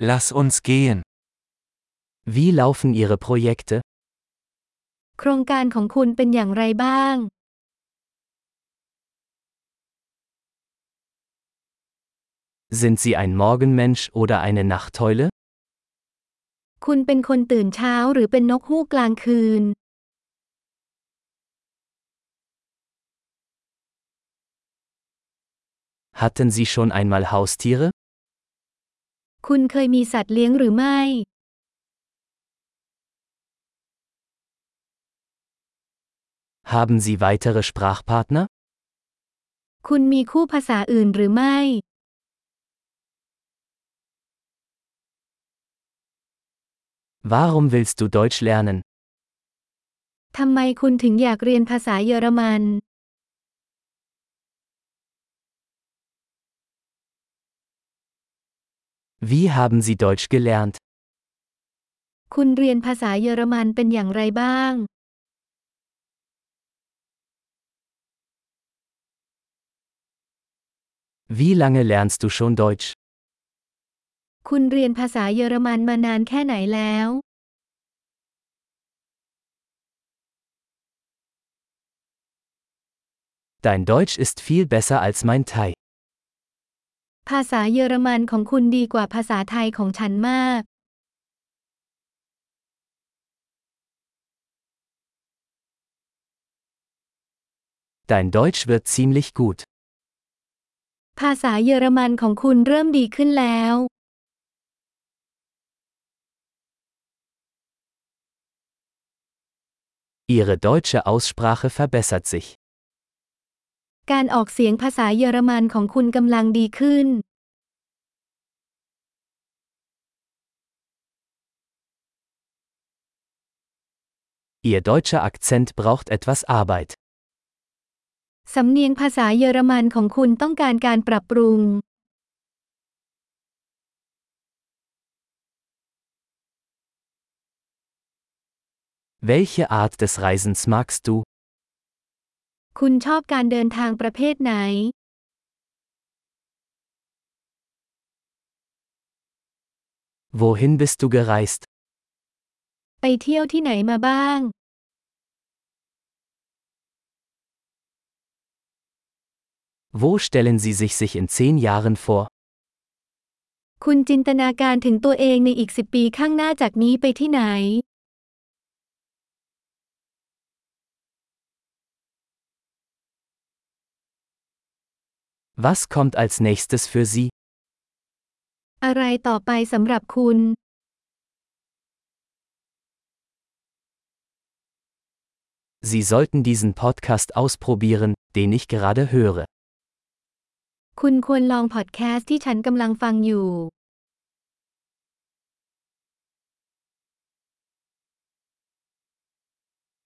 Lass uns gehen. Wie laufen Ihre Projekte? โครงการของคุณเป็นอย่างไรบ้าง Sind Sie ein Morgenmensch oder eine Nachteule? คุณเป็นคนตื่นเช้าหรือเป็นนกฮูกกลางคืน Hatten Sie schon einmal Haustiere? คุณเคยมีสัตว์เลี้ยงหรือไม่ Haben Sie weitere Sprachpartner? คุณมีคู่ภาษาอื่นหรือไม่ Warum willst du Deutsch lernen? ทำไมคุณถึงอยากเรียนภาษาเยอรมัน Wie haben Sie Deutsch gelernt? คุณเรียนภาษาเยอรมันเป็นอย่างไรบ้าง Wie lange lernst du schon Deutsch? คุณเรียนภาษาเยอรมันมานานแค่ไหนแล้ว Dein Deutsch ist viel besser als mein Thai. ภาษาเยอรมันของคุณดีกว่าภาษาไทยของฉันมาก Dein Deutsch wird ziemlich gut. ภาษาเยอรมันของคุณเริ่มดีขึ้นแล้ว Ihre deutsche Aussprache verbessert sich. การออกเสียงภาษาเยอรมันของคุณกำลังดีขึ้น Ihr deutscher Akzent braucht etwas Arbeit. สำเนียงภาษาเยอรมันของคุณต้องการการปรับปรุง Welche Art des Reisens magst du? คุณชอบการเดินทางประเภทไหน Wohin bist du gereist? ไปเที่ยวที่ไหนมาบ้าง Wo stellen Sie sich sich in zehn Jahren vor? คุณจินตนาการถึงตัวเองในอีกสิบปีข้างหน้าจากนี้ไปที่ไหน Was kommt als nächstes für Sie? อะไรต่อไปสำหรับคุณ Sie sollten diesen Podcast ausprobieren, den ich gerade höre. คุณควรลองพอดแคสต์ที่ฉันกำลังฟังอยู่